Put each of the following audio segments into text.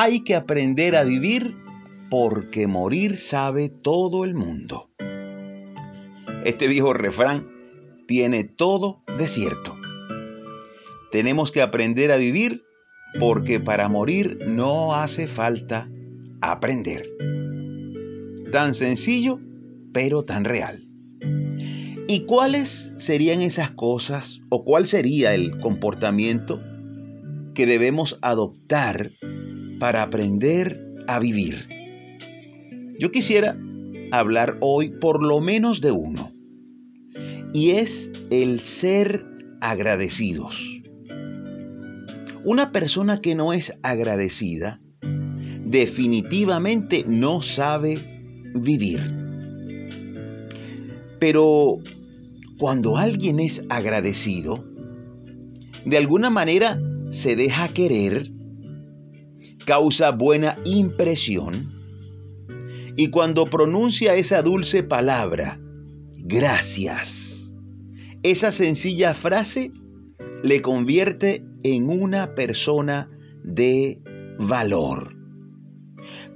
hay que aprender a vivir porque morir sabe todo el mundo. Este viejo refrán tiene todo de cierto. Tenemos que aprender a vivir porque para morir no hace falta aprender. Tan sencillo, pero tan real. ¿Y cuáles serían esas cosas o cuál sería el comportamiento que debemos adoptar para aprender a vivir? Yo quisiera hablar hoy por lo menos de uno, y es el ser agradecidos. Una persona que no es agradecida definitivamente no sabe vivir. Pero cuando alguien es agradecido, de alguna manera se deja querer, causa buena impresión, y cuando pronuncia esa dulce palabra, gracias, esa sencilla frase le convierte en una persona de valor.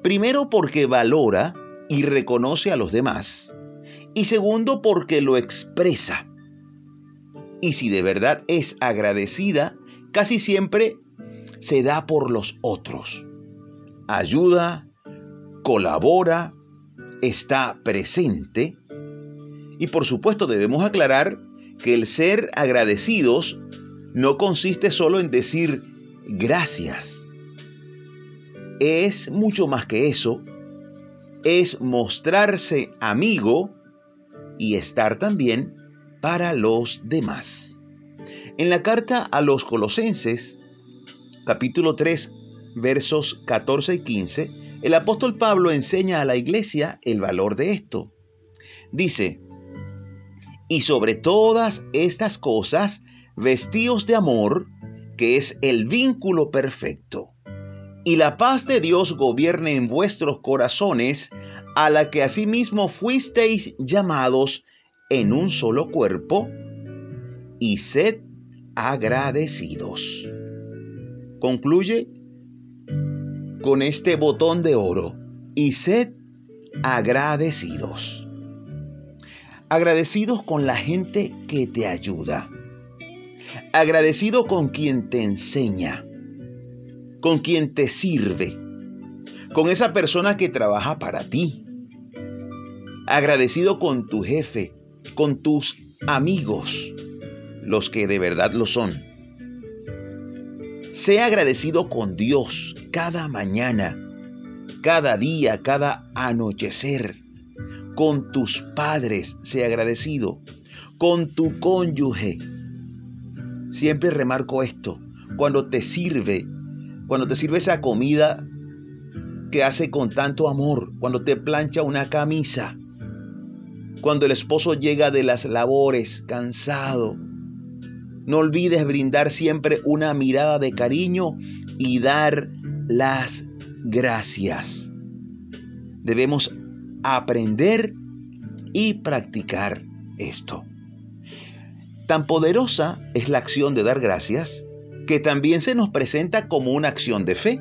Primero porque valora y reconoce a los demás. Y segundo porque lo expresa. Y si de verdad es agradecida, casi siempre se da por los otros. Ayuda, colabora, está presente. Y por supuesto debemos aclarar que el ser agradecidos no consiste solo en decir gracias. Es mucho más que eso. Es mostrarse amigo y estar también para los demás. En la carta a los colosenses, capítulo 3, versos 14 y 15, el apóstol Pablo enseña a la iglesia el valor de esto. Dice, y sobre todas estas cosas, vestíos de amor, que es el vínculo perfecto. Y la paz de Dios gobierne en vuestros corazones, a la que asimismo fuisteis llamados en un solo cuerpo, y sed agradecidos. Concluye con este botón de oro, y sed agradecidos. Agradecidos con la gente que te ayuda agradecido con quien te enseña, con quien te sirve, con esa persona que trabaja para ti. Agradecido con tu jefe, con tus amigos, los que de verdad lo son. Sea agradecido con Dios cada mañana, cada día, cada anochecer. Con tus padres, sea agradecido. Con tu cónyuge, Siempre remarco esto, cuando te sirve, cuando te sirve esa comida que hace con tanto amor, cuando te plancha una camisa, cuando el esposo llega de las labores cansado. No olvides brindar siempre una mirada de cariño y dar las gracias. Debemos aprender y practicar esto. Tan poderosa es la acción de dar gracias que también se nos presenta como una acción de fe,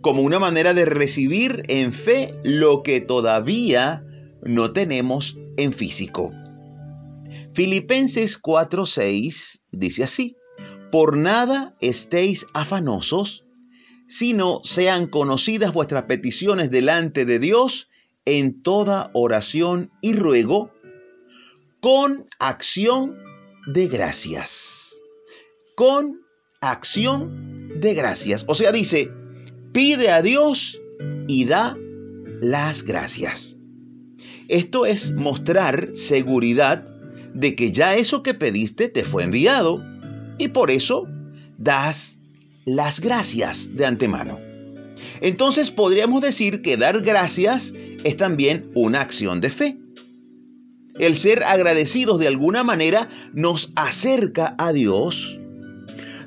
como una manera de recibir en fe lo que todavía no tenemos en físico. Filipenses 4:6 dice así, por nada estéis afanosos, sino sean conocidas vuestras peticiones delante de Dios en toda oración y ruego con acción de gracias. Con acción de gracias. O sea, dice, pide a Dios y da las gracias. Esto es mostrar seguridad de que ya eso que pediste te fue enviado y por eso das las gracias de antemano. Entonces podríamos decir que dar gracias es también una acción de fe. El ser agradecidos de alguna manera nos acerca a Dios,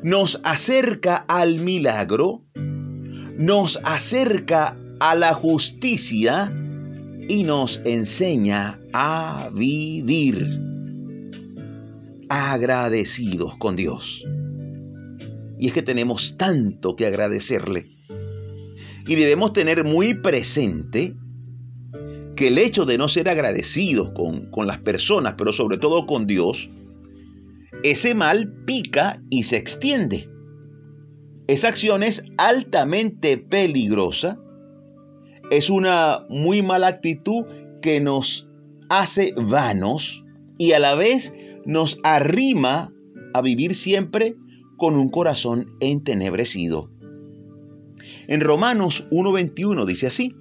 nos acerca al milagro, nos acerca a la justicia y nos enseña a vivir agradecidos con Dios. Y es que tenemos tanto que agradecerle. Y debemos tener muy presente que el hecho de no ser agradecidos con, con las personas, pero sobre todo con Dios, ese mal pica y se extiende. Esa acción es altamente peligrosa, es una muy mala actitud que nos hace vanos y a la vez nos arrima a vivir siempre con un corazón entenebrecido. En Romanos 1.21 dice así,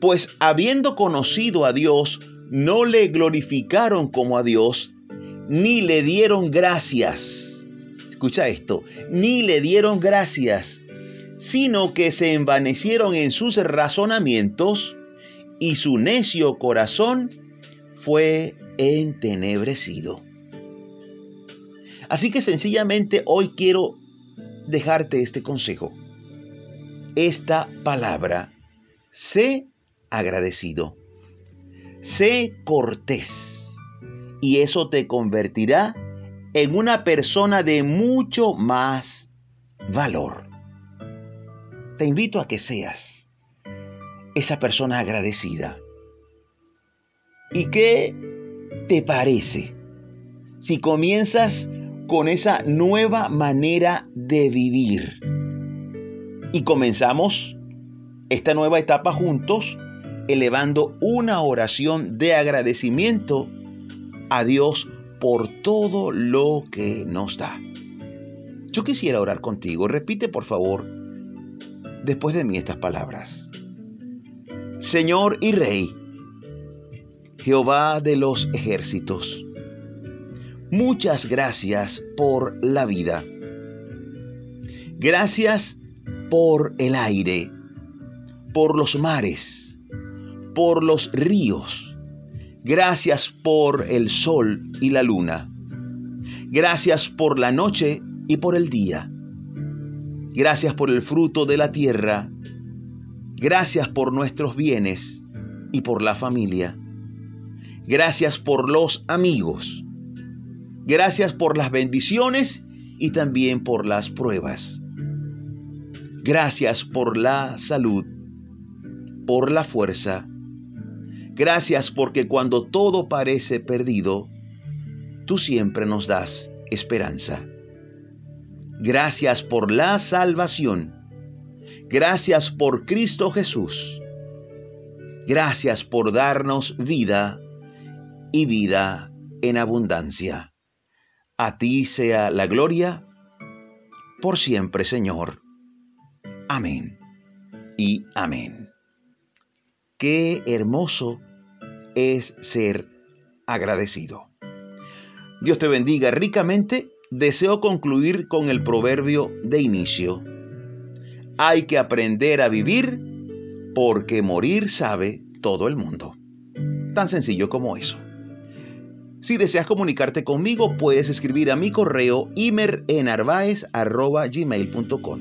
pues habiendo conocido a Dios, no le glorificaron como a Dios, ni le dieron gracias. Escucha esto, ni le dieron gracias, sino que se envanecieron en sus razonamientos y su necio corazón fue entenebrecido. Así que sencillamente hoy quiero dejarte este consejo. Esta palabra, sé agradecido, sé cortés, y eso te convertirá en una persona de mucho más valor. Te invito a que seas esa persona agradecida. ¿Y qué te parece si comienzas con esa nueva manera de vivir? Y comenzamos esta nueva etapa juntos elevando una oración de agradecimiento a Dios por todo lo que nos da. Yo quisiera orar contigo. Repite por favor después de mí estas palabras. Señor y Rey, Jehová de los ejércitos, muchas gracias por la vida. Gracias por el aire, por los mares, por los ríos. Gracias por el sol y la luna. Gracias por la noche y por el día. Gracias por el fruto de la tierra. Gracias por nuestros bienes y por la familia. Gracias por los amigos. Gracias por las bendiciones y también por las pruebas. Gracias por la salud, por la fuerza. Gracias porque cuando todo parece perdido, tú siempre nos das esperanza. Gracias por la salvación. Gracias por Cristo Jesús. Gracias por darnos vida y vida en abundancia. A ti sea la gloria por siempre, Señor. Amén y amén. Qué hermoso es ser agradecido. Dios te bendiga ricamente. Deseo concluir con el proverbio de inicio. Hay que aprender a vivir porque morir sabe todo el mundo. Tan sencillo como eso. Si deseas comunicarte conmigo, puedes escribir a mi correo imerenarvaez.gmail.com.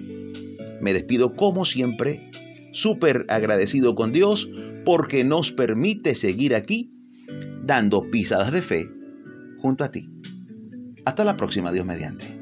Me despido como siempre, súper agradecido con Dios porque nos permite seguir aquí dando pisadas de fe junto a ti. Hasta la próxima, Dios mediante.